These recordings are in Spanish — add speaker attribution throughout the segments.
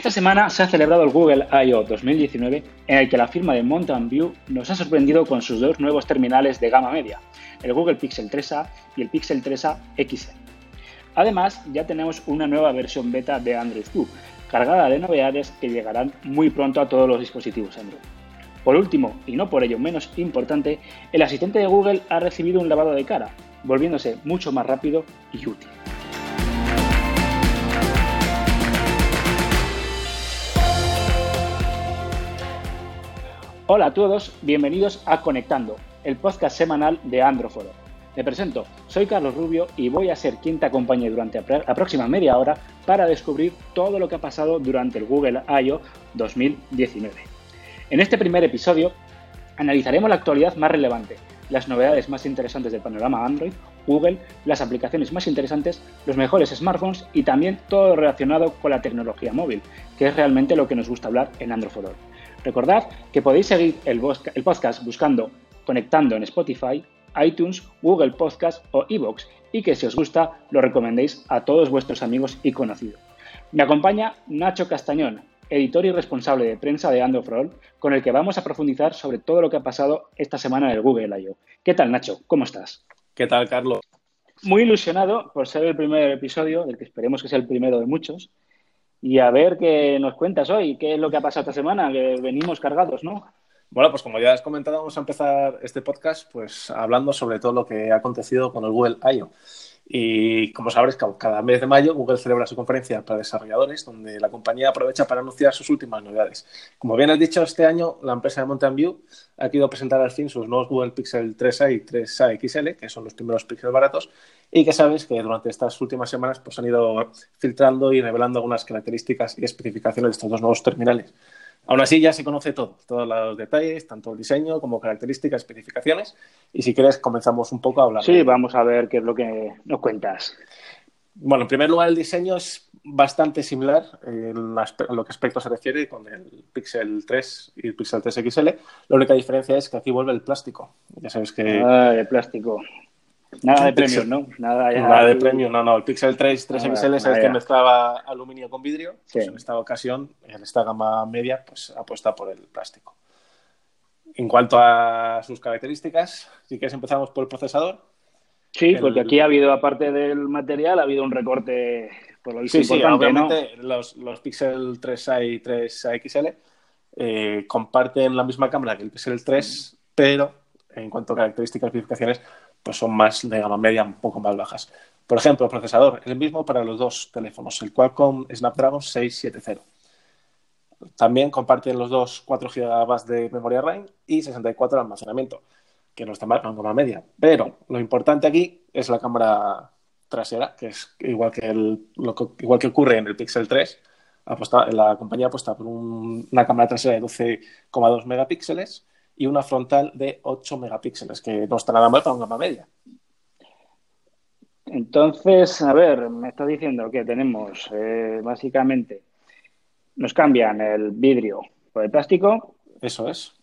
Speaker 1: Esta semana se ha celebrado el Google I.O. 2019 en el que la firma de Mountain View nos ha sorprendido con sus dos nuevos terminales de gama media, el Google Pixel 3a y el Pixel 3a XL. Además, ya tenemos una nueva versión beta de Android Q, cargada de novedades que llegarán muy pronto a todos los dispositivos Android. Por último, y no por ello menos importante, el asistente de Google ha recibido un lavado de cara, volviéndose mucho más rápido y útil. Hola a todos, bienvenidos a Conectando, el podcast semanal de Androforo. Me presento, soy Carlos Rubio y voy a ser quien te acompañe durante la próxima media hora para descubrir todo lo que ha pasado durante el Google I.O. 2019. En este primer episodio analizaremos la actualidad más relevante, las novedades más interesantes del panorama Android, Google, las aplicaciones más interesantes, los mejores smartphones y también todo relacionado con la tecnología móvil, que es realmente lo que nos gusta hablar en Androforo. Recordad que podéis seguir el, podcast buscando Conectando en Spotify, iTunes, Google Podcast o Evox y que si os gusta lo recomendéis a todos vuestros amigos y conocidos. Me acompaña Nacho Castañón, editor y responsable de prensa de Android All, con el que vamos a profundizar sobre todo lo que ha pasado esta semana en el Google I.O. ¿Qué tal, Nacho? ¿Cómo estás?
Speaker 2: ¿Qué tal, Carlos?
Speaker 1: Muy ilusionado por ser el primer episodio, del que esperemos que sea el primero de muchos, y a ver qué nos cuentas hoy, qué es lo que ha pasado esta semana, que venimos cargados, ¿no?
Speaker 2: Bueno, pues como ya has comentado, vamos a empezar este podcast pues hablando sobre todo lo que ha acontecido con el Google I.O. Y como sabréis, cada mes de mayo Google celebra su conferencia para desarrolladores, donde la compañía aprovecha para anunciar sus últimas novedades. Como bien has dicho, este año la empresa de Mountain View ha querido presentar al fin sus nuevos Google Pixel 3a y 3a XL, que son los primeros Pixel baratos, y que sabes que durante estas últimas semanas pues, han ido filtrando y revelando algunas características y especificaciones de estos dos nuevos terminales. Aún así, ya se conoce todo, todos los detalles, tanto el diseño como características, especificaciones. Y si quieres, comenzamos un poco a hablar.
Speaker 1: Sí, vamos a ver qué es lo que nos cuentas.
Speaker 2: Bueno, en primer lugar, el diseño es bastante similar en lo que aspecto se refiere con el Pixel 3 y el Pixel 3 XL. La única diferencia es que aquí vuelve el plástico. Ya sabes que.
Speaker 1: Ah, el plástico. Nada de premio, ¿no?
Speaker 2: Nada, de premio, no, no. El Pixel 3 3XL es el que mezclaba aluminio con vidrio. Pues en esta ocasión, en esta gama media, pues apuesta por el plástico. En cuanto a sus características, si quieres empezamos por el procesador.
Speaker 1: Sí, porque aquí ha habido, aparte del material, ha habido un recorte por lo
Speaker 2: sí, sí, obviamente los, los, Pixel 3A y 3XL eh, comparten la misma cámara que el Pixel 3, pero en cuanto a características y especificaciones, pues son más de gama media, un poco más bajas. Por ejemplo, procesador, el mismo para los dos teléfonos, el Qualcomm Snapdragon 670. También comparten los dos 4 GB de memoria RAM y 64 de almacenamiento, que no está mal en gama media. Pero lo importante aquí es la cámara trasera, que es igual que, el, igual que ocurre en el Pixel 3. la compañía apuesta por una cámara trasera de 12,2 megapíxeles y una frontal de 8 megapíxeles, que no está nada mal para una gama media.
Speaker 1: Entonces, a ver, me está diciendo que tenemos eh, básicamente, nos cambian el vidrio por el plástico.
Speaker 2: Eso es.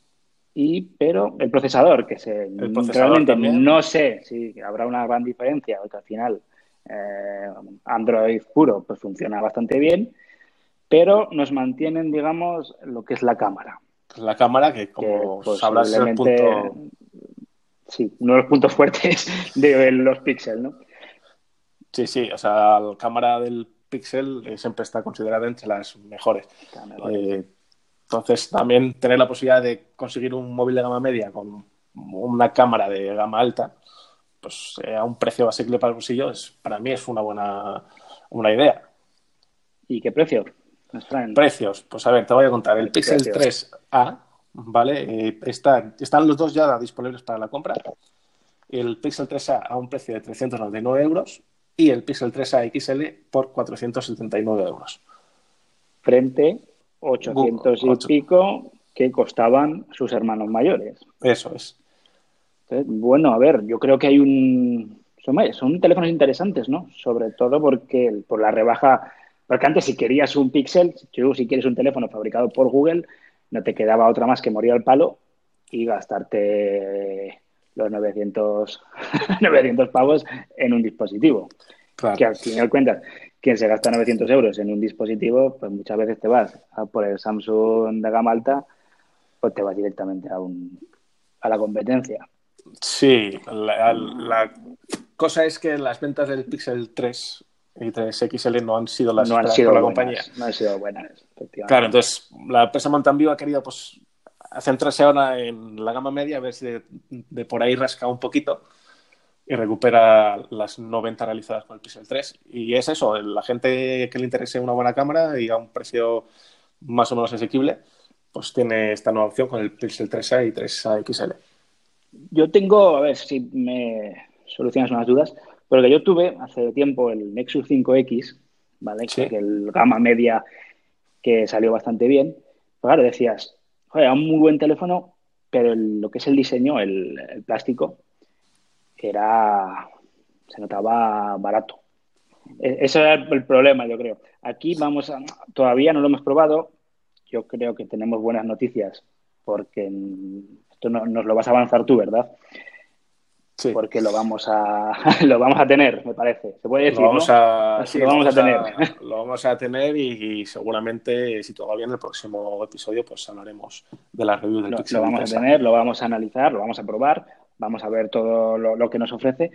Speaker 1: Y, pero el procesador, que se, realmente no sé si habrá una gran diferencia, porque al final eh, Android puro pues funciona bastante bien, pero nos mantienen, digamos, lo que es la cámara.
Speaker 2: Pues la cámara, que como que, hablas el punto...
Speaker 1: Sí, uno de los puntos fuertes de los Pixel, ¿no?
Speaker 2: Sí, sí, o sea, la cámara del Pixel eh, siempre está considerada entre las mejores. Eh, entonces, también tener la posibilidad de conseguir un móvil de gama media con una cámara de gama alta, pues eh, a un precio asequible para el bolsillo, es, para mí es una buena una idea.
Speaker 1: ¿Y qué precio?
Speaker 2: Precios, pues a ver, te voy a contar. El Pixel 3A, ¿vale? Eh, está, están los dos ya disponibles para la compra. El Pixel 3A a un precio de 399 euros y el Pixel 3A XL por 479 euros.
Speaker 1: Frente 800 y pico que costaban sus hermanos mayores.
Speaker 2: Eso es.
Speaker 1: bueno, a ver, yo creo que hay un... Son, son teléfonos interesantes, ¿no? Sobre todo porque por la rebaja porque antes si querías un Pixel, si quieres un teléfono fabricado por Google, no te quedaba otra más que morir al palo y gastarte los 900, 900 pavos en un dispositivo. Que al final cuentas, quien se gasta 900 euros en un dispositivo, pues muchas veces te vas a por el Samsung de gama alta, pues te vas directamente a, un, a la competencia.
Speaker 2: Sí, la, cosa es que las ventas del Pixel 3 y 3 XL no han sido las
Speaker 1: no han sido la compañía. No han sido buenas,
Speaker 2: Claro, entonces la empresa Mountain View ha querido pues centrarse ahora en la gama media, a ver si de, por ahí rasca un poquito y recupera las 90 realizadas con el Pixel 3. Y es eso, la gente que le interese una buena cámara y a un precio más o menos asequible, pues tiene esta nueva opción con el Pixel 3A y 3A XL.
Speaker 1: Yo tengo, a ver si me solucionas unas dudas, pero que yo tuve hace tiempo el Nexus 5X, ¿vale? Que el gama media que salió bastante bien. claro, decías, joder, un muy buen teléfono, pero lo que es el diseño, el, plástico, era. se notaba barato. E, ese era el problema, yo creo. Aquí vamos a. Todavía no lo hemos probado. Yo creo que tenemos buenas noticias porque esto no, nos lo vas a avanzar tú, ¿verdad? Sí. Porque lo vamos a lo vamos a tener, me parece. Se puede decir,
Speaker 2: lo vamos
Speaker 1: a,
Speaker 2: sí, lo vamos, a tener. lo vamos a tener y, seguramente, si todo va bien, el próximo episodio pues hablaremos de la review del
Speaker 1: lo, Lo vamos a tener, lo vamos a analizar, lo vamos a probar, vamos a ver todo lo, que nos ofrece.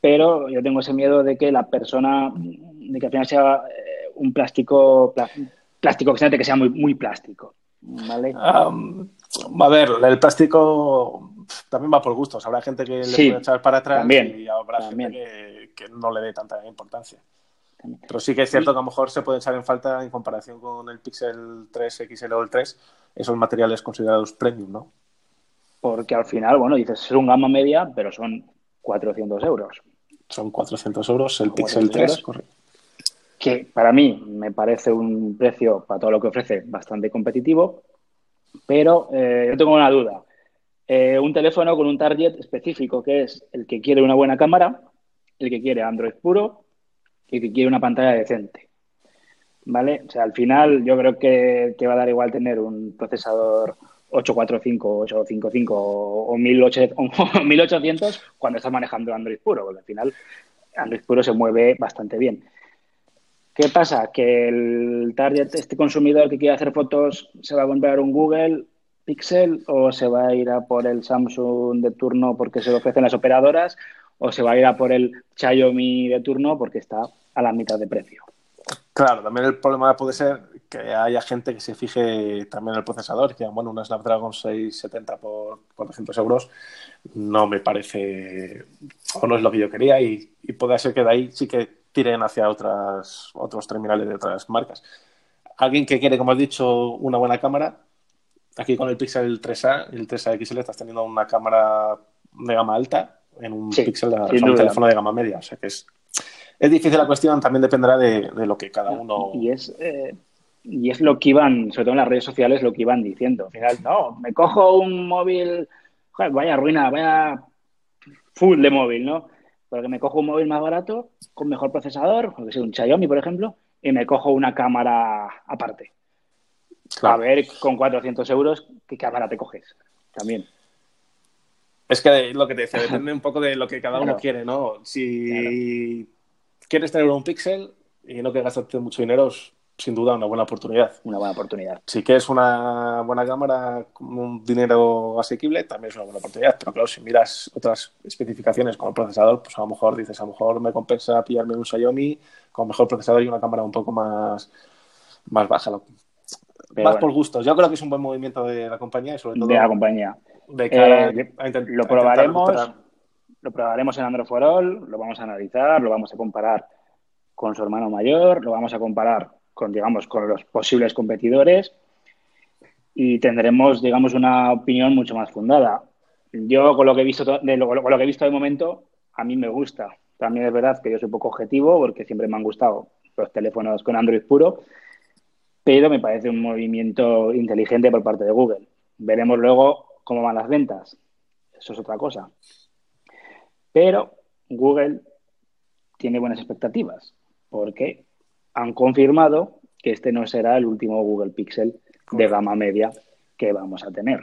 Speaker 1: Pero yo tengo ese miedo de que la persona, de que al final sea eh, un plástico, plástico que sea muy, muy plástico. ¿Vale?
Speaker 2: a ver, el plástico también va por gustos. Habrá gente que le puede echar para atrás y habrá gente que, no le dé tanta importancia. Pero sí que es cierto que a lo mejor se puede echar en falta en comparación con el Pixel 3 XL o el 3 esos materiales considerados premium, ¿no?
Speaker 1: Porque al final, bueno, dices, es un gama media, pero son 400 euros.
Speaker 2: Son 400 euros el Pixel 3, correcto.
Speaker 1: Que para mí me parece un precio, para todo lo que ofrece, bastante competitivo, pero eh, yo tengo una duda. Eh, un teléfono con un target específico, que es el que quiere una buena cámara, el que quiere Android puro y el que quiere una pantalla decente. ¿Vale? O sea, al final yo creo que te va a dar igual tener un procesador 845, 855 o 1800 cuando estás manejando Android puro, porque al final Android puro se mueve bastante bien. ¿Qué pasa? Que el target, este consumidor que quiere hacer fotos, se va a comprar un Google Pixel o se va a ir a por el Samsung de turno porque se lo ofrecen las operadoras o se va a ir a por el Xiaomi de turno porque está a la mitad de precio.
Speaker 2: Claro, también el problema puede ser que haya gente que se fije también en el procesador, que bueno, una Snapdragon 670 por 400 euros no me parece o no es lo que yo quería y, y puede ser que de ahí sí que tiren hacia otras, otros terminales de otras marcas. Alguien que quiere, como has dicho, una buena cámara, aquí con el Pixel 3A y el 3A XL estás teniendo una cámara de gama alta en un Pixel, de, un teléfono de gama media. O sea que es, es difícil la cuestión, también dependerá de, lo que cada uno.
Speaker 1: Y es, eh, y es lo que iban, sobre todo en las redes sociales, lo que iban diciendo. Al final, no, me cojo un móvil, vaya ruina, vaya full de móvil, ¿no? Porque me cojo un móvil más barato, con mejor procesador, que sea un Xiaomi, por ejemplo, y me cojo una cámara aparte. A ver, con 400 euros, ¿qué cámara te coges? También.
Speaker 2: Es que lo que te decía, depende un poco de lo que cada uno quiere, ¿no? Si quieres tener un Pixel y no que gastarte mucho dinero, es sin duda una buena oportunidad.
Speaker 1: Una buena oportunidad.
Speaker 2: Si quieres una buena cámara con un dinero asequible, también es una buena oportunidad. Pero claro, si miras otras especificaciones como el procesador, pues a lo mejor dices, a lo mejor me compensa pillarme un Xiaomi con mejor procesador y una cámara un poco más, más baja más por gustos. Yo creo que es un buen movimiento de la compañía y sobre todo
Speaker 1: de la compañía. Eh, lo probaremos, lo probaremos en Android for All, lo vamos a analizar, lo vamos a comparar con su hermano mayor, lo vamos a comparar con, digamos, con los posibles competidores y tendremos, digamos, una opinión mucho más fundada. Yo con lo que he visto de lo, con lo que he visto de momento, a mí me gusta. También es verdad que yo soy poco objetivo porque siempre me han gustado los teléfonos con Android puro pero me parece un movimiento inteligente por parte de Google. Veremos luego cómo van las ventas. Eso es otra cosa. Pero Google tiene buenas expectativas porque han confirmado que este no será el último Google Pixel de gama media que vamos a tener.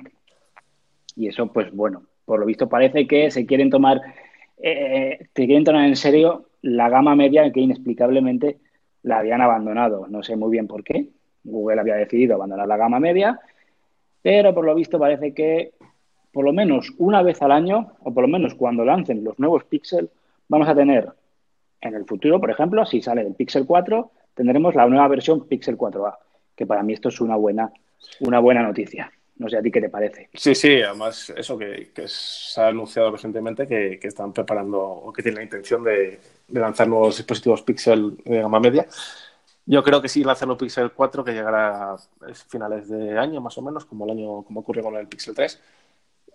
Speaker 1: Y eso, pues bueno, por lo visto parece que se quieren tomar eh, te quieren tomar en serio la gama media que inexplicablemente la habían abandonado. No sé muy bien por qué. Google había decidido abandonar la gama media, pero por lo visto parece que por lo menos una vez al año, o por lo menos cuando lancen los nuevos Pixel, vamos a tener en el futuro, por ejemplo, si sale el Pixel 4, tendremos la nueva versión Pixel 4a, que para mí esto es una buena, una buena noticia. No sé a ti qué te parece.
Speaker 2: Sí, sí, además eso que, se ha anunciado recientemente que, están preparando o que tienen la intención de, lanzar nuevos dispositivos Pixel de gama media. Yo creo que sí lanzan un Pixel 4 que llegará a finales de año más o menos, como el año como ocurrió con el Pixel 3.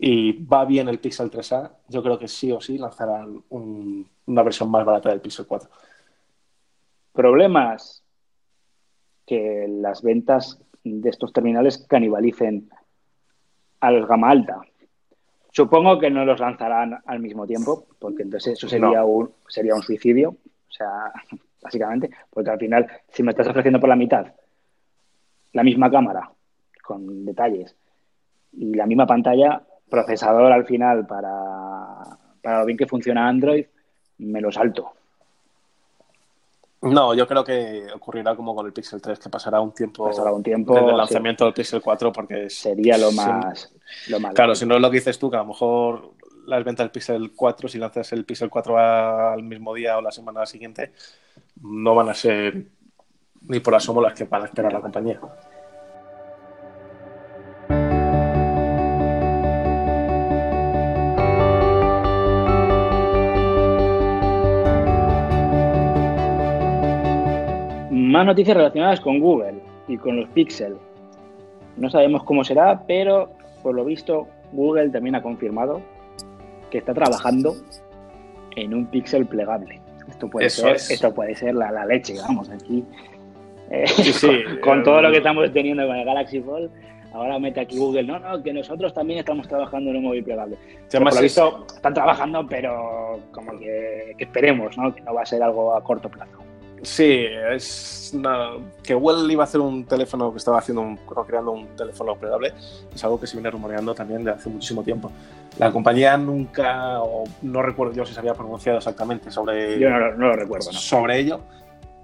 Speaker 2: Y va bien el Pixel 3A, yo creo que sí o sí lanzarán una versión más barata del Pixel 4.
Speaker 1: Problemas que las ventas de estos terminales canibalicen a los gama alta. Supongo que no los lanzarán al mismo tiempo, porque entonces eso sería, un, sería un suicidio, o sea, básicamente, porque al final, si me estás ofreciendo por la mitad la misma cámara, con detalles, y la misma pantalla, procesador al final para, para lo bien que funciona Android, me lo salto.
Speaker 2: No, yo creo que ocurrirá como con el Pixel 3, que pasará un tiempo,
Speaker 1: pasará un tiempo
Speaker 2: desde el lanzamiento del Pixel 4 porque
Speaker 1: sería lo más, lo más
Speaker 2: Claro, si no es lo que dices tú, que a lo mejor las ventas del Pixel 4, si lanzas el Pixel 4 al mismo día o la semana siguiente, no van a ser ni por asomo las que van a esperar la compañía.
Speaker 1: Más noticias relacionadas con Google y con los Pixel. No sabemos cómo será, pero por lo visto Google también ha confirmado que está trabajando en un Pixel plegable. Esto puede ser, esto puede ser la, leche, vamos, aquí. Eh, con, todo lo que estamos teniendo con el Galaxy Fold, ahora mete aquí Google, no, no, que nosotros también estamos trabajando en un móvil plegable. por lo visto, están trabajando, pero como que, que esperemos, ¿no? Que no va a ser algo a corto plazo.
Speaker 2: Sí, es que Google iba a hacer un teléfono que estaba haciendo un, creando un teléfono operable es algo que se viene rumoreando también de hace muchísimo tiempo. La compañía nunca, o no recuerdo yo si se había pronunciado exactamente sobre,
Speaker 1: yo no, lo recuerdo,
Speaker 2: sobre ello,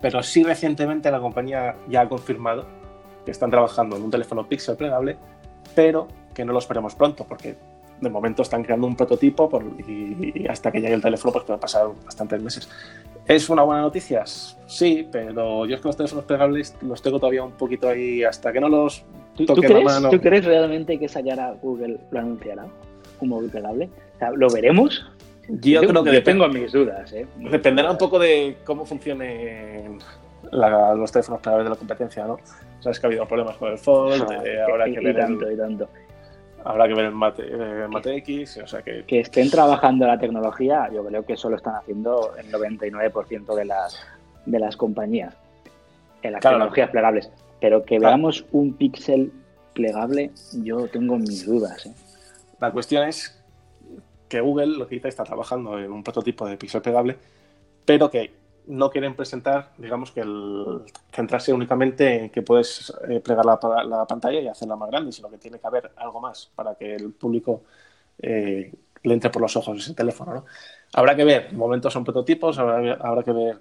Speaker 2: pero sí recientemente la compañía ya ha confirmado que están trabajando en un teléfono Pixel plegable, pero que no lo esperemos pronto, porque de momento están creando un prototipo y, hasta que llegue el teléfono pues pueden pasar bastantes meses. ¿Es una buena noticia? Sí, pero yo es que los teléfonos plegables los tengo todavía un poquito ahí hasta que no los toque
Speaker 1: ¿Tú, crees,
Speaker 2: la mano.
Speaker 1: ¿Tú crees realmente que Sayara Google lo anunciará? ¿Un móvil plegable? ¿Lo veremos?
Speaker 2: Yo, creo que
Speaker 1: tengo mis dudas. ¿eh?
Speaker 2: Dependerá un poco de cómo funcionen los teléfonos plegables de la competencia, ¿no? Sabes que ha habido problemas con el Fold, ah, eh, ahora que ver
Speaker 1: tanto, y tanto.
Speaker 2: Habrá que ver el Mate, eh, Mate X, o sea que...
Speaker 1: Que estén trabajando la tecnología, yo creo que eso lo están haciendo el 99% de las, de las compañías, en las tecnologías plegables. Pero que veamos un píxel plegable, yo tengo mis dudas. ¿eh?
Speaker 2: La cuestión es que Google, lo que dice, está trabajando en un prototipo de píxel plegable, pero que no quieren presentar, digamos que el centrarse únicamente en que puedes eh, plegar la, pantalla y hacerla más grande, sino que tiene que haber algo más para que el público eh, le entre por los ojos ese teléfono. ¿no? Habrá que ver, de momento son prototipos, habrá, que ver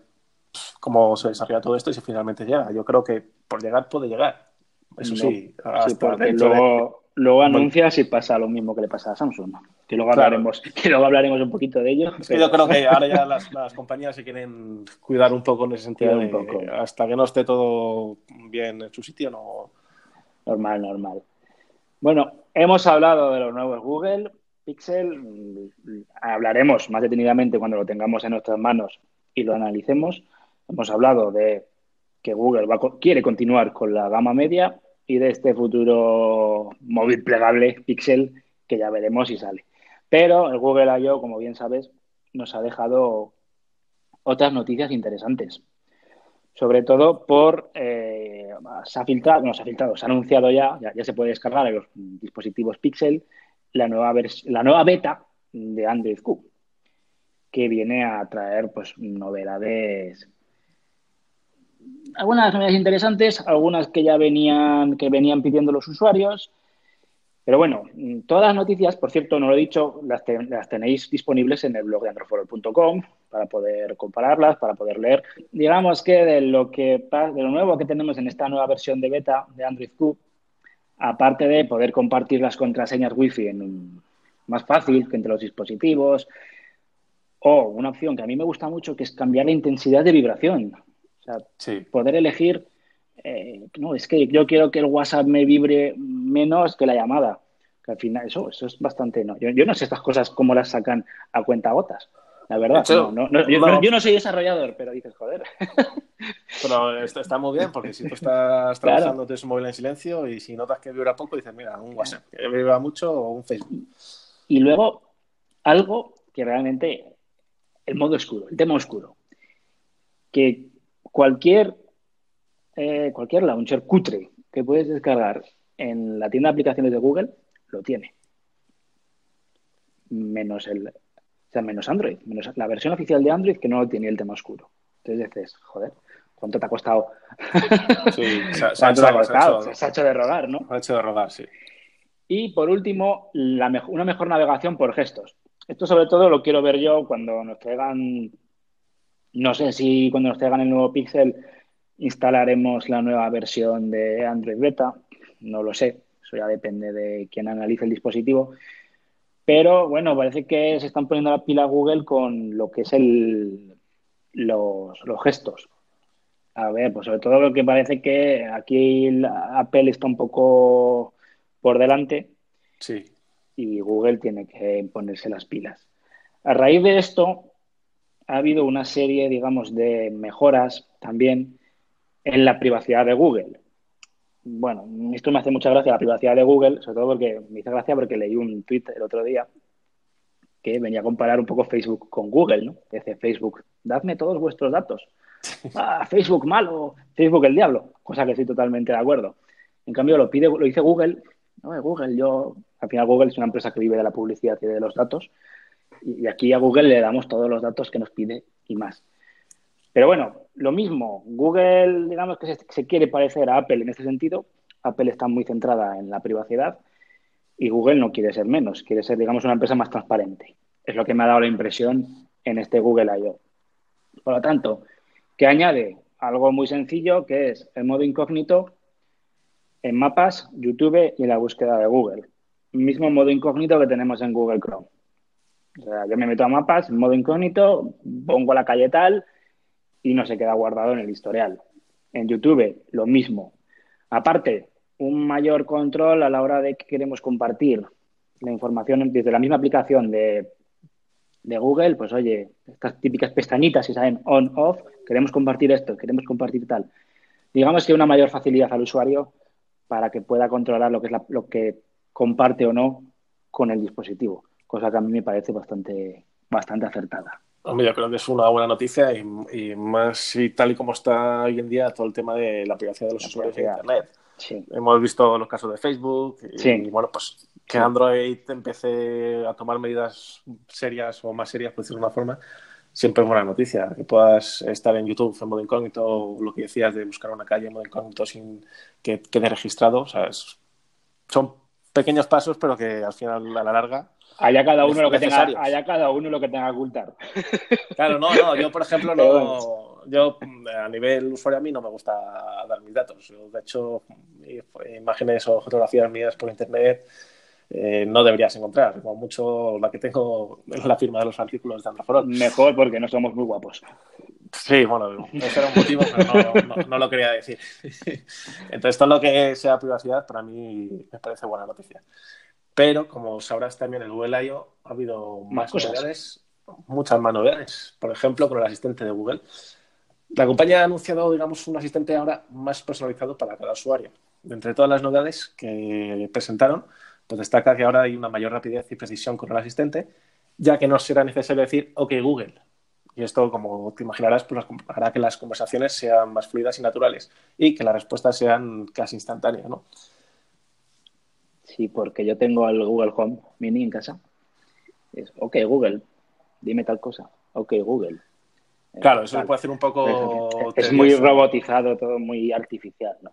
Speaker 2: cómo se desarrolla todo esto y si finalmente llega. Yo creo que por llegar puede llegar. Eso sí,
Speaker 1: hasta luego, luego anuncias y pasa lo mismo que le pasa a Samsung que luego hablaremos, que luego hablaremos un poquito de ello.
Speaker 2: yo creo que ahora ya las, compañías se quieren cuidar un poco en ese sentido. un poco. hasta que no esté todo bien en su sitio, no.
Speaker 1: Normal, normal. Bueno, hemos hablado de los nuevos Google Pixel. Hablaremos más detenidamente cuando lo tengamos en nuestras manos y lo analicemos. Hemos hablado de que Google quiere continuar con la gama media y de este futuro móvil plegable Pixel que ya veremos si sale. Pero el Google I.O., como bien sabes, nos ha dejado otras noticias interesantes. Sobre todo por. Eh, se ha filtrado, no se ha filtrado, se ha anunciado ya, ya, se puede descargar en los dispositivos Pixel la nueva, la nueva beta de Android Q, que viene a traer pues novedades. Algunas novedades interesantes, algunas que ya venían, que venían pidiendo los usuarios Pero bueno, todas las noticias, por cierto, no lo he dicho, las, tenéis disponibles en el blog de androforol.com para poder compararlas, para poder leer. Digamos que de lo que de lo nuevo que tenemos en esta nueva versión de beta de Android Q, aparte de poder compartir las contraseñas Wi-Fi en más fácil que entre los dispositivos, o una opción que a mí me gusta mucho, que es cambiar la intensidad de vibración. O sea, poder elegir eh, no, es que yo quiero que el WhatsApp me vibre menos que la llamada. Que al final, eso, eso es bastante. No. Yo, no sé estas cosas cómo las sacan a cuenta gotas. La verdad, yo, no, soy desarrollador, pero dices, joder.
Speaker 2: Pero está, muy bien, porque si tú estás trabajando, tienes un móvil en silencio y si notas que vibra poco, dices, mira, un WhatsApp, que vibra mucho o un Facebook.
Speaker 1: Y luego, algo que realmente, el modo oscuro, el tema oscuro, que cualquier eh, cualquier launcher cutre que puedes descargar en la tienda de aplicaciones de Google lo tiene. Menos el, o sea, menos Android, menos la versión oficial de Android que no tiene el tema oscuro. Entonces dices, joder, ¿cuánto te ha costado? Sí, se, ha, costado? Se, ha hecho de rogar, ¿no?
Speaker 2: Se ha hecho de rogar, sí.
Speaker 1: Y por último, una mejor navegación por gestos. Esto sobre todo lo quiero ver yo cuando nos traigan, no sé si cuando nos traigan el nuevo Pixel instalaremos la nueva versión de Android Beta, no lo sé, eso ya depende de quién analice el dispositivo. Pero bueno, parece que se están poniendo la pila Google con lo que es el, los, gestos. A ver, pues sobre todo lo que parece que aquí Apple está un poco por delante.
Speaker 2: Sí.
Speaker 1: Y Google tiene que ponerse las pilas. A raíz de esto, ha habido una serie, digamos, de mejoras también en la privacidad de Google. Bueno, esto me hace mucha gracia la privacidad de Google, sobre todo porque me hizo gracia porque leí un tweet el otro día que venía a comparar un poco Facebook con Google, ¿no? Dice Facebook, dadme todos vuestros datos. Ah, Facebook malo, Facebook el diablo, cosa que estoy totalmente de acuerdo. En cambio, lo pide, lo dice Google, no, Google, yo, al final Google es una empresa que vive de la publicidad y de los datos, y aquí a Google le damos todos los datos que nos pide y más. Pero bueno, lo mismo, Google, digamos que se, quiere parecer a Apple en este sentido. Apple está muy centrada en la privacidad y Google no quiere ser menos, quiere ser, digamos, una empresa más transparente. Es lo que me ha dado la impresión en este Google I.O. Por lo tanto, que añade algo muy sencillo que es el modo incógnito en mapas, YouTube y la búsqueda de Google. Mismo modo incógnito que tenemos en Google Chrome. O sea, yo me meto a mapas, en modo incógnito, pongo la calle tal y no se queda guardado en el historial. En YouTube, lo mismo. Aparte, un mayor control a la hora de que queremos compartir la información desde la misma aplicación de, de Google, pues oye, estas típicas pestañitas si saben on-off, queremos compartir esto, queremos compartir tal. Digamos que una mayor facilidad al usuario para que pueda controlar lo que es lo que comparte o no con el dispositivo, cosa que a mí me parece bastante, bastante acertada.
Speaker 2: Hombre, yo creo que es una buena noticia y, más y tal y como está hoy en día todo el tema de la privacidad de los usuarios de Internet. Hemos visto los casos de Facebook y, bueno, pues que Android empiece a tomar medidas serias o más serias, por decirlo de una forma, siempre es buena noticia. Que puedas estar en YouTube en modo incógnito, o lo que decías de buscar una calle en modo incógnito sin que quede registrado. O sea, son pequeños pasos, pero que al final, a la larga,
Speaker 1: Allá cada uno lo que tenga, allá cada uno lo que tenga que ocultar.
Speaker 2: Claro, no, no, yo por ejemplo no, yo a nivel usuario a mí no me gusta dar mis datos. de hecho, imágenes o fotografías mías por internet eh, no deberías encontrar. Como mucho la que tengo es la firma de los artículos de Andraforol.
Speaker 1: Mejor porque no somos muy guapos.
Speaker 2: Sí, bueno, ese era un motivo, pero no, lo quería decir. Entonces, todo lo que sea privacidad para mí me parece buena noticia. Pero, como sabrás también, en Google I.O. ha habido más, novedades, muchas más novedades. Por ejemplo, con el asistente de Google. La compañía ha anunciado, digamos, un asistente ahora más personalizado para cada usuario. entre todas las novedades que presentaron, pues destaca que ahora hay una mayor rapidez y precisión con el asistente, ya que no será necesario decir OK Google. Y esto, como te imaginarás, pues hará que las conversaciones sean más fluidas y naturales y que las respuestas sean casi instantáneas, ¿no?
Speaker 1: Sí, porque yo tengo el Google Home Mini en casa. Es, ok, Google, dime tal cosa. Ok, Google.
Speaker 2: Claro, eso puede hacer un poco...
Speaker 1: Es, muy robotizado, todo muy artificial, ¿no?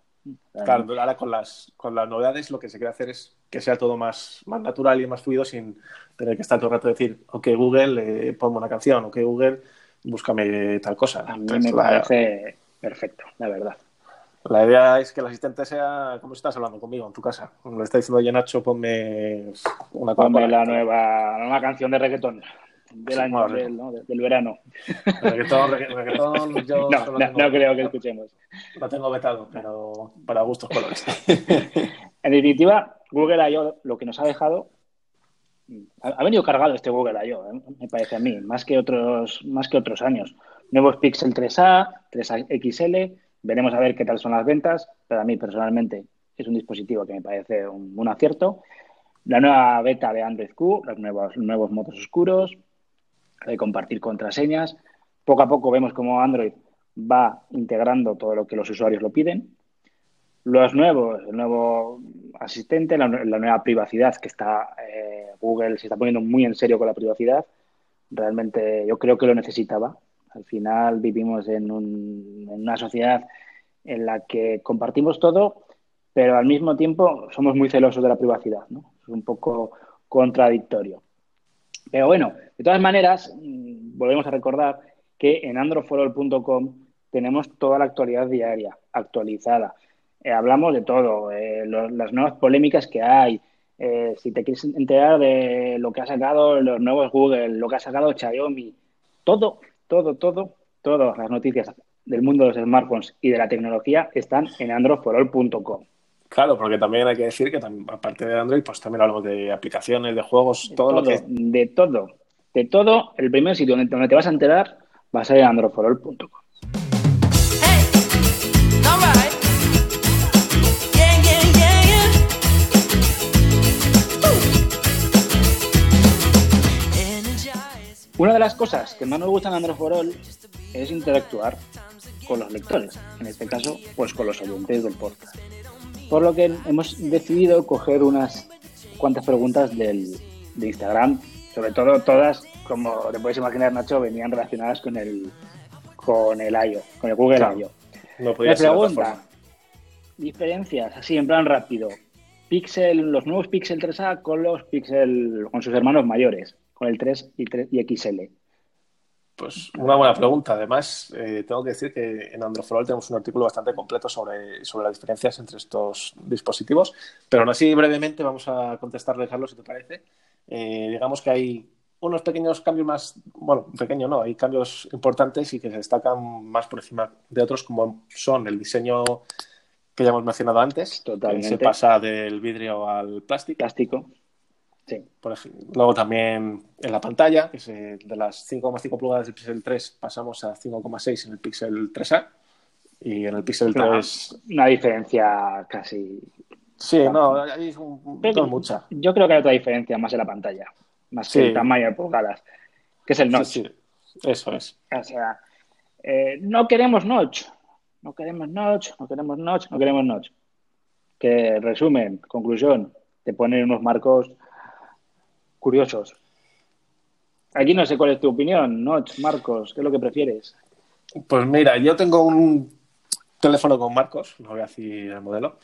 Speaker 2: Claro, ahora con las, con las novedades lo que se quiere hacer es que sea todo más, más natural y más fluido sin tener que estar todo el rato decir, ok Google, eh, ponme una canción, ok Google, búscame tal cosa.
Speaker 1: A mí me parece perfecto, la verdad.
Speaker 2: La idea es que el asistente sea como si estás hablando conmigo en tu casa. Como le está diciendo oye Nacho, ponme una
Speaker 1: Ponme la nueva, nueva canción de reggaetón del año, del, ¿no? del, verano.
Speaker 2: Reggaetón, reggaetón, yo
Speaker 1: no, no, no, creo que escuchemos.
Speaker 2: Lo tengo vetado, pero para gustos colores.
Speaker 1: en definitiva, Google I.O. lo que nos ha dejado ha venido cargado este Google I.O., ¿eh? me parece a mí, más que otros, más que otros años. Nuevos Pixel 3A, 3XL, veremos a ver qué tal son las ventas, pero a mí personalmente es un dispositivo que me parece un, acierto. La nueva beta de Android Q, los nuevos, nuevos modos oscuros, de compartir contraseñas. Poco a poco vemos cómo Android va integrando todo lo que los usuarios lo piden. Los nuevos, el nuevo asistente, la, la nueva privacidad que está eh, Google se está poniendo muy en serio con la privacidad. Realmente yo creo que lo necesitaba. Al final vivimos en, un, en una sociedad en la que compartimos todo, pero al mismo tiempo somos muy celosos de la privacidad. ¿no? Es un poco contradictorio. Pero bueno, de todas maneras, mm, volvemos a recordar que en androforall.com tenemos toda la actualidad diaria actualizada. Eh, hablamos de todo, eh, las nuevas polémicas que hay. Eh, si te quieres enterar de lo que ha sacado los nuevos Google, lo que ha sacado Xiaomi, todo, todo, todo, todas las noticias del mundo de los smartphones y de la tecnología están en androforall.com.
Speaker 2: Claro, porque también hay que decir que aparte de Android, pues también hablamos de aplicaciones, de juegos, todo,
Speaker 1: todo
Speaker 2: lo que...
Speaker 1: De todo, de todo. El primer sitio donde, te vas a enterar va a ser androforall.com. Una de las cosas que más nos gustan en Android for All es interactuar con los lectores, en este caso, pues con los oyentes del podcast. Por lo que hemos decidido coger unas cuantas preguntas del, de Instagram, sobre todo todas, como te puedes imaginar, Nacho, venían relacionadas con el con el I.O., con el Google
Speaker 2: Claro.
Speaker 1: I.O.
Speaker 2: No podía ser
Speaker 1: pregunta, diferencias, así en plan rápido. Pixel, los nuevos Pixel 3A con los Pixel, con sus hermanos mayores, con el 3 y, 3 y XL.
Speaker 2: Pues una buena pregunta. Además, eh, tengo que decir que en Android for All tenemos un artículo bastante completo sobre, sobre las diferencias entre estos dispositivos, pero aún así brevemente vamos a contestarle, Carlos, si te parece. Eh, digamos que hay unos pequeños cambios más, bueno, pequeño no, hay cambios importantes y que se destacan más por encima de otros, como son el diseño que ya hemos mencionado antes,
Speaker 1: Totalmente.
Speaker 2: que se pasa del vidrio al plástico.
Speaker 1: Plástico. Sí.
Speaker 2: Por ejemplo, luego también en la pantalla, que se- de las 5,5 pulgadas del Pixel 3 pasamos a 5,6 en el Pixel 3A y en el Pixel
Speaker 1: Una,
Speaker 2: 3...
Speaker 1: una diferencia casi.
Speaker 2: Sí, no, hay un,
Speaker 1: que-
Speaker 2: mucha.
Speaker 1: Yo creo que hay otra diferencia más en la pantalla, más que
Speaker 2: Sí.
Speaker 1: el tamaño de pulgadas, que es el notch.
Speaker 2: Sí, sí, eso es.
Speaker 1: O sea, eh, no queremos notch, no queremos notch, no queremos notch, no queremos notch. Que resumen, conclusión, te ponen unos marcos curiosos. Aquí no sé cuál es tu opinión, notch, marcos, ¿qué es lo que prefieres?
Speaker 2: Pues mira, yo tengo un teléfono con marcos, no voy a decir el modelo,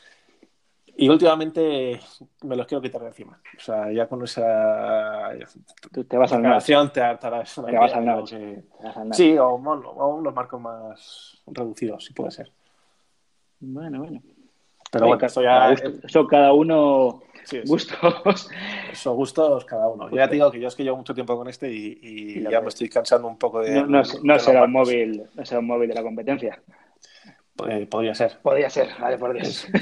Speaker 2: y últimamente me los quiero quitar de encima. O sea, ya con esa
Speaker 1: Tú te vas al
Speaker 2: te hartarás
Speaker 1: Te vas al notch.
Speaker 2: que-. Sí, o, o unos marcos más reducidos, si puede ser.
Speaker 1: Bueno, bueno.
Speaker 2: Pero
Speaker 1: Oye,
Speaker 2: bueno, esto ya
Speaker 1: gusto- eso cada uno
Speaker 2: sí, sí.
Speaker 1: gustos.
Speaker 2: Eso gustos cada uno. Ya te digo que yo es que llevo mucho tiempo con este y, y
Speaker 1: Y lo
Speaker 2: ya me estoy cansando un poco de.
Speaker 1: No, no,
Speaker 2: de
Speaker 1: no
Speaker 2: los
Speaker 1: será un móvil, no será un móvil de la competencia.
Speaker 2: Eh, podría ser.
Speaker 1: Podría ser, vale, por Dios.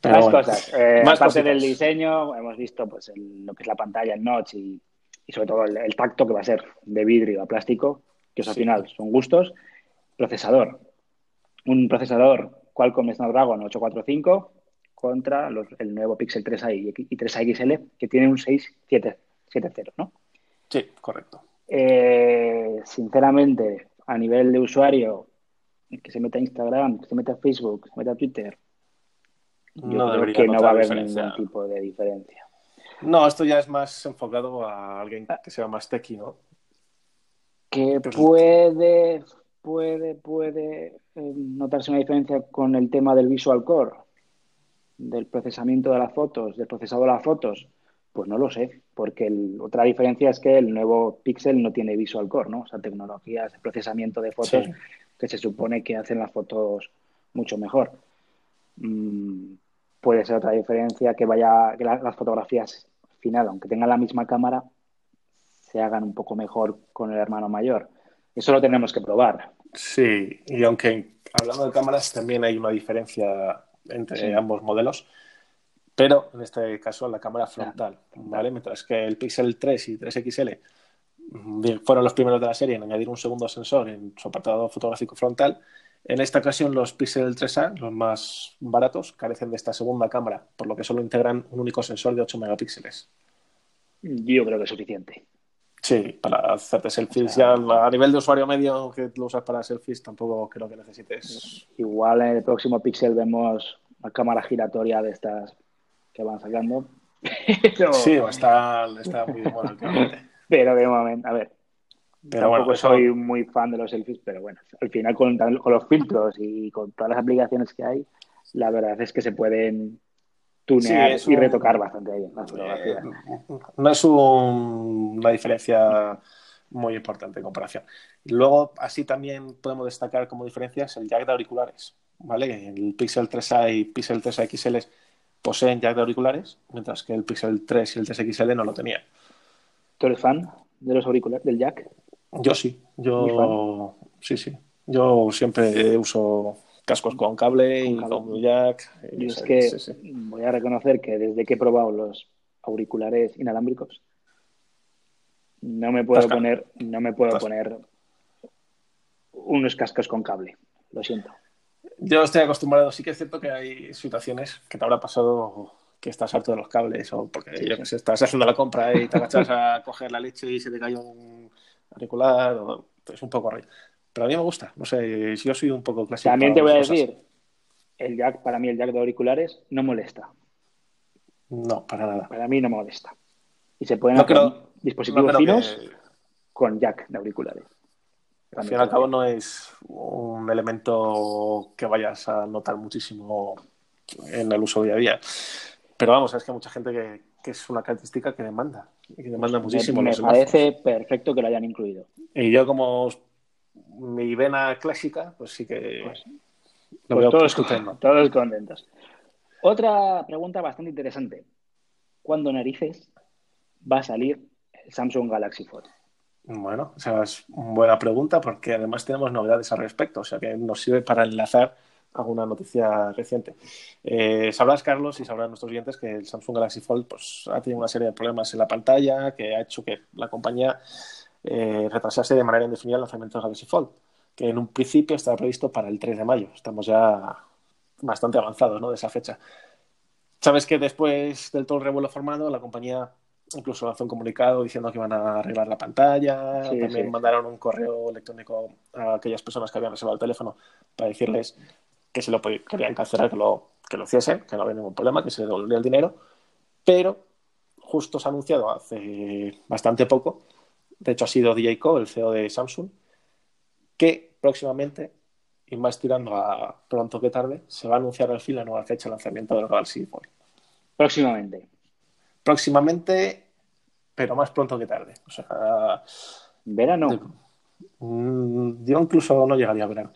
Speaker 2: Pero
Speaker 1: Más
Speaker 2: bueno.
Speaker 1: cosas. Eh,
Speaker 2: Más
Speaker 1: aparte
Speaker 2: cositas.
Speaker 1: del diseño, hemos visto pues el- lo que es la pantalla, el notch y, y sobre todo el, el tacto que va a ser de vidrio a plástico, que eso al
Speaker 2: Sí.
Speaker 1: final son gustos. Procesador. Un procesador Qualcomm Snapdragon 845 contra los- el nuevo Pixel 3a y, y 3a XL que tiene un 6770, ¿no?
Speaker 2: Sí, correcto.
Speaker 1: Eh, sinceramente, a nivel de usuario, que se meta a Instagram, que se meta a Facebook, que se meta a Twitter, yo
Speaker 2: No
Speaker 1: creo que no va a haber
Speaker 2: diferencia.
Speaker 1: ningún tipo de diferencia.
Speaker 2: No, esto ya es más enfocado a alguien que sea más techie, ¿no?
Speaker 1: Que puede, puede, puede eh, notarse una diferencia con el tema del visual core, del procesamiento de las fotos, del procesado de las fotos. Pues no lo sé, porque otra diferencia es que el nuevo Pixel no tiene Visual Core, ¿no? O sea, tecnologías de procesamiento de fotos que se supone que hacen las fotos mucho mejor. Mm, puede ser otra diferencia que vaya que las fotografías final, aunque tengan la misma cámara, se hagan un poco mejor con el hermano mayor. Eso lo tenemos que probar.
Speaker 2: Sí, y aunque hablando de cámaras también hay una diferencia entre ambos modelos pero en este caso la cámara frontal, ¿vale? Mientras que el Pixel 3 y 3XL mm, fueron los primeros de la serie en añadir un segundo sensor en su apartado fotográfico frontal, en esta ocasión los Pixel 3A, los más baratos, carecen de esta segunda cámara, por lo que solo integran un único sensor de 8 megapíxeles.
Speaker 1: Yo creo que es suficiente.
Speaker 2: Sí, para hacerte selfies ya a nivel de usuario medio que lo usas para selfies tampoco creo que necesites.
Speaker 1: Igual en el próximo Pixel vemos una cámara giratoria de estas que van sacando.
Speaker 2: Sí, está, está muy bueno últimamente.
Speaker 1: Pero de momento, a ver, pero tampoco soy muy fan de los selfies, pero bueno, al final con, los filtros y con todas las aplicaciones que hay, la verdad es que se pueden tunear y retocar bastante ahí en la fotografía.
Speaker 2: Eh, no es una diferencia muy importante en comparación. Luego, así también podemos destacar como diferencias el jack de auriculares, ¿vale? El Pixel 3A y Pixel 3A XL poseen jack de auriculares, mientras que el Pixel 3 y el 3XL no lo tenían.
Speaker 1: ¿Tú eres fan de los auriculares, del jack?
Speaker 2: Yo sí, yo sí, sí. Yo siempre uso cascos con cable y con jack.
Speaker 1: Y es que voy a reconocer que desde que he probado los auriculares inalámbricos, no me puedo poner, no me puedo poner unos cascos con cable. Lo siento.
Speaker 2: Yo estoy acostumbrado, sí que es cierto que hay situaciones que te habrá pasado que estás harto de los cables o porque yo que sé, estás haciendo la compra y te agachas a coger la leche y se te cae un auricular o es un poco rollo. Pero a mí me gusta, no sé, yo soy un poco clásico.
Speaker 1: También te voy a decir, el jack, para mí el jack de auriculares no molesta.
Speaker 2: No, para nada.
Speaker 1: Para mí no molesta. Y se pueden hacer dispositivos finos con jack de auriculares.
Speaker 2: Al fin y al cabo no es un elemento que vayas a notar muchísimo en el uso día a día. Pero vamos, es que hay mucha gente que, es una característica que demanda, y que demanda muchísimo.
Speaker 1: Me, parece perfecto que lo hayan incluido.
Speaker 2: Y yo como mi vena clásica, pues sí que
Speaker 1: pues, lo veo todos, todos contentos. Otra pregunta bastante interesante. ¿Cuándo narices va a salir el Samsung Galaxy Fold?
Speaker 2: Bueno, o sea, es una buena pregunta porque además tenemos novedades al respecto, o sea que nos sirve para enlazar alguna noticia reciente. Eh, sabrás, Carlos, y sabrán nuestros oyentes que el Samsung Galaxy Fold pues, ha tenido una serie de problemas en la pantalla que ha hecho que la compañía eh, retrasase de manera indefinida el lanzamiento del Galaxy Fold, que en un principio estaba previsto para el 3 de mayo. Estamos ya bastante avanzados ¿no? de esa fecha. Sabes que después del todo el revuelo formado, la compañía incluso hace un comunicado diciendo que iban a arreglar la pantalla. También mandaron un correo electrónico a aquellas personas que habían reservado el teléfono para decirles que se lo querían cancelar, que lo, que lo hiciesen, que no había ningún problema, que se devolvería el dinero. Pero justo se ha anunciado hace bastante poco, de hecho ha sido DJ Co, el CEO de Samsung, que próximamente, y más tirando a pronto que tarde, se va a anunciar al fin la nueva fecha de lanzamiento del Galaxy Fold.
Speaker 1: Próximamente
Speaker 2: próximamente, pero más pronto que tarde. O sea,
Speaker 1: verano.
Speaker 2: Mm, yo incluso no llegaría a verano.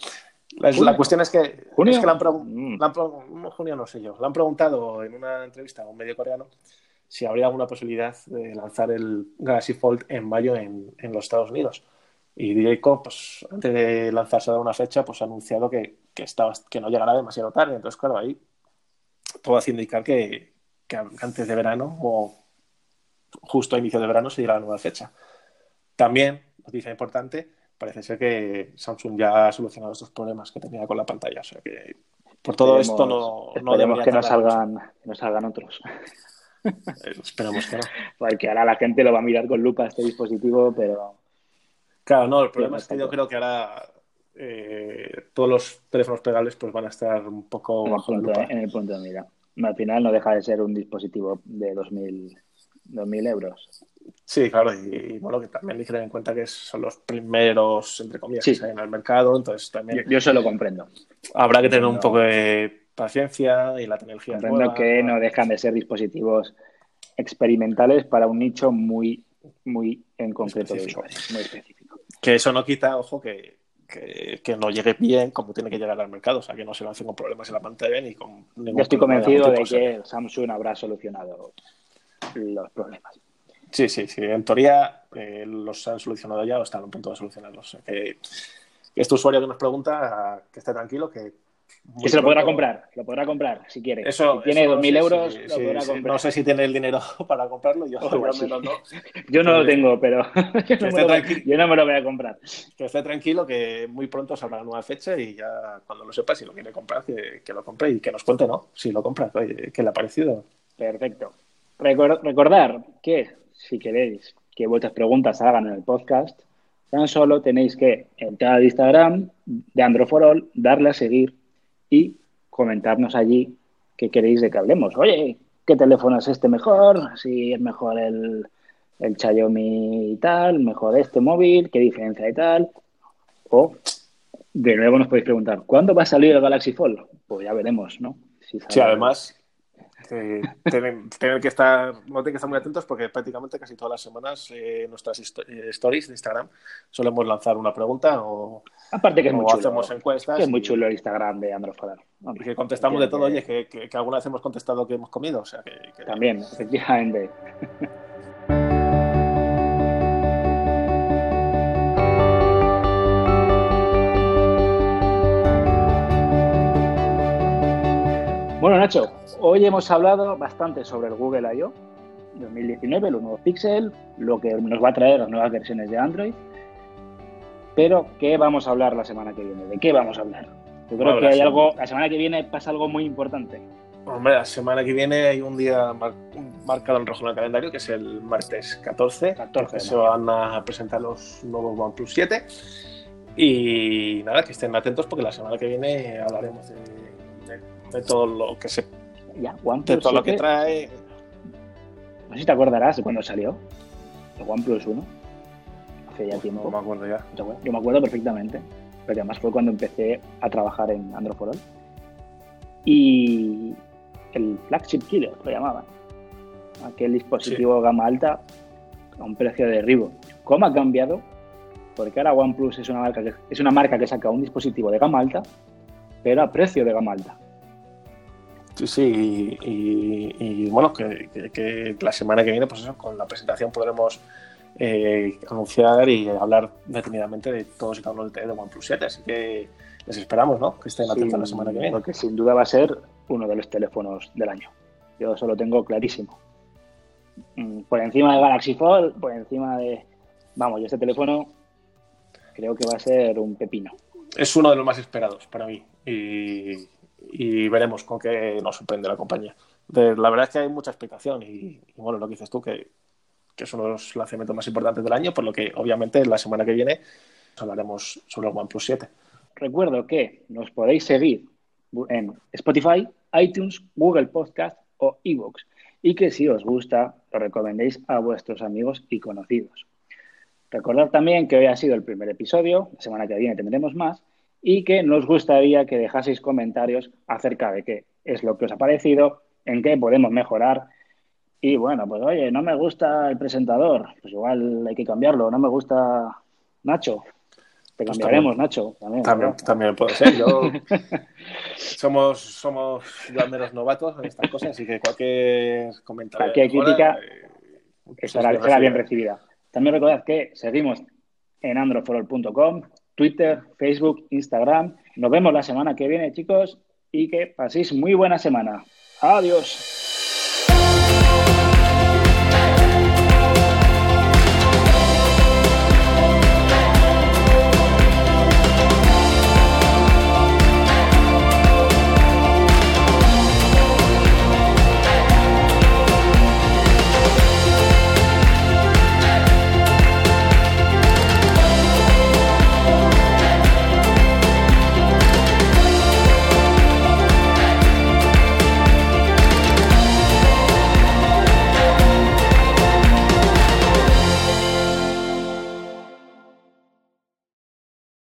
Speaker 2: La, cuestión es que, ¿Junio? Es que mm. no, junio no sé yo, le han preguntado en una entrevista a un medio coreano si habría alguna posibilidad de lanzar el Galaxy Fold en mayo en, los Estados Unidos. Y DJ pues, antes de lanzarse a una fecha, pues ha anunciado que, que, estaba, que no llegará demasiado tarde. Entonces, claro, ahí todo hace indicar que, que antes de verano o justo a inicio de verano se llega la nueva fecha. También, noticia importante, parece ser que Samsung ya ha solucionado estos problemas que tenía con la pantalla. O sea que por todo esto no,
Speaker 1: no que no salgan, no salgan otros.
Speaker 2: Eh, esperamos que no.
Speaker 1: Porque ahora la gente lo va a mirar con lupa este dispositivo, pero.
Speaker 2: Claro, no, el problema es que yo creo que ahora eh, todos los teléfonos plegables pues van a estar un poco
Speaker 1: en
Speaker 2: bajo
Speaker 1: el En el punto de mira al final no deja de ser un dispositivo de 2.000, 2000 euros.
Speaker 2: Sí, claro, y, bueno, que también hay que tener en cuenta que son los primeros, entre comillas,
Speaker 1: Sí.
Speaker 2: que salen al mercado, entonces también
Speaker 1: Yo, yo se lo comprendo.
Speaker 2: habrá que tener un poco de paciencia y la tecnología
Speaker 1: Comprendo
Speaker 2: nueva.
Speaker 1: que no dejan de ser dispositivos experimentales para un nicho muy, muy en concreto de
Speaker 2: Específico.
Speaker 1: usuarios, muy específico.
Speaker 2: Que eso no quita, ojo, que, que, que no llegue bien como tiene que llegar al mercado, o sea, que no se lancen con problemas en la pantalla ni con ningún
Speaker 1: Yo estoy convencido de que Samsung habrá solucionado los problemas.
Speaker 2: Sí, sí, sí. En teoría eh, los han solucionado ya o están a punto de solucionarlos. O sea, que, que este usuario que nos pregunta, que esté tranquilo, que...
Speaker 1: Que se lo podrá comprar, lo podrá comprar si quiere.
Speaker 2: Eso,
Speaker 1: si tiene
Speaker 2: eso
Speaker 1: 2.000
Speaker 2: sí,
Speaker 1: euros,
Speaker 2: sí,
Speaker 1: lo podrá
Speaker 2: sí.
Speaker 1: comprar.
Speaker 2: No sé si tiene el dinero para comprarlo, yo,
Speaker 1: Oh,
Speaker 2: no.
Speaker 1: Yo no lo tengo, pero yo no, me lo,
Speaker 2: tranquilo.
Speaker 1: yo no me lo voy a comprar.
Speaker 2: Que esté tranquilo, que muy pronto sabrá la nueva fecha y ya cuando lo sepa, si lo quiere comprar, que, que lo compre y que nos cuente, ¿no? Si lo compra, oye, ¿qué le ha parecido?
Speaker 1: Perfecto. Recor- recordar que si queréis que vuestras preguntas se hagan en el podcast, tan solo tenéis que entrar al Instagram de Androforol, darle a seguir y comentarnos allí qué queréis de que hablemos. Oye, ¿qué teléfono es este mejor? Si es mejor el, el Xiaomi y tal, mejor este móvil, qué diferencia hay tal. O de nuevo nos podéis preguntar, ¿cuándo va a salir el Galaxy Fold? Pues ya veremos, ¿no? Si
Speaker 2: Sí, además, eh, tienen que estar, no tienen que estar muy atentos porque prácticamente casi todas las semanas eh, nuestras histo- eh, stories de Instagram solemos lanzar una pregunta o,
Speaker 1: Aparte que es muy chulo.
Speaker 2: hacemos encuestas
Speaker 1: que es muy chulo el Instagram de Androforal.
Speaker 2: y que contestamos de todo, oye, que, que, que alguna vez hemos contestado que hemos comido, o sea que, que-
Speaker 1: También, efectivamente. Bueno, Nacho, hoy hemos hablado bastante sobre el Google I.O. 2019, los nuevos Pixel, lo que nos va a traer las nuevas versiones de Android. Pero, ¿qué vamos a hablar la semana que viene? ¿De qué vamos a hablar? Yo creo que hay algo, la semana que viene pasa algo muy importante.
Speaker 2: Hombre, la semana que viene hay un día mar- marcado en rojo en el calendario, que es el martes 14.
Speaker 1: 14 de
Speaker 2: que se van a presentar los nuevos OnePlus 7. Y nada, que estén atentos porque la semana que viene hablaremos de, de- de todo lo que se,
Speaker 1: Ya,
Speaker 2: de
Speaker 1: OnePlus
Speaker 2: todo lo que
Speaker 1: 7,
Speaker 2: trae.
Speaker 1: No sé si te acordarás de cuando salió el OnePlus 1. Hace ya tiempo.
Speaker 2: No me acuerdo ya.
Speaker 1: Yo me acuerdo perfectamente. Porque además fue cuando empecé a trabajar en Androforol. Y el flagship killer lo llamaban. Aquel dispositivo gama alta a un precio de derribo. ¿Cómo ha cambiado? Porque ahora OnePlus es una marca que, es una marca que saca un dispositivo de gama alta, pero a precio de gama alta.
Speaker 2: Sí, sí, y, y- y, bueno, que, que- que la semana que viene, pues eso, con la presentación podremos eh, anunciar y hablar detenidamente de todos y cada uno del de OnePlus 7. Así que les esperamos, ¿no? Que estén atentos
Speaker 1: Sí,
Speaker 2: la semana que viene.
Speaker 1: Porque sin duda va a ser uno de los teléfonos del año. Yo eso lo tengo clarísimo. Mm, Por encima de Galaxy Fold, por encima de... Vamos, yo este teléfono creo que va a ser un pepino.
Speaker 2: Es uno de los más esperados para mí y, y veremos con qué nos sorprende la compañía. La verdad es que hay mucha explicación y, bueno, lo que dices tú, que, que es uno de los lanzamientos más importantes del año, por lo que obviamente la semana que viene hablaremos sobre el OnePlus 7.
Speaker 1: Recuerdo que nos podéis seguir en Spotify, iTunes, Google Podcast o iVoox y que si os gusta lo recomendéis a vuestros amigos y conocidos. Recordad también que hoy ha sido el primer episodio, la semana que viene tendremos más y que nos gustaría que dejaseis comentarios acerca de qué es lo que os ha parecido, en qué podemos mejorar y bueno, pues oye, no me gusta el presentador, pues igual hay que cambiarlo, no me gusta Nacho, te
Speaker 2: Pues
Speaker 1: cambiaremos,
Speaker 2: también-
Speaker 1: Nacho. También,
Speaker 2: También, puede ser. Yo, somos, somos menos novatos en estas cosas, así que cualquier comentario.
Speaker 1: Cualquier crítica
Speaker 2: eh, pues
Speaker 1: Será, bien
Speaker 2: recibida.
Speaker 1: recibida. También recordad que seguimos en androforol.com, Twitter, Facebook, Instagram. Nos vemos la semana que viene, chicos, y que paséis muy buena semana. Adiós.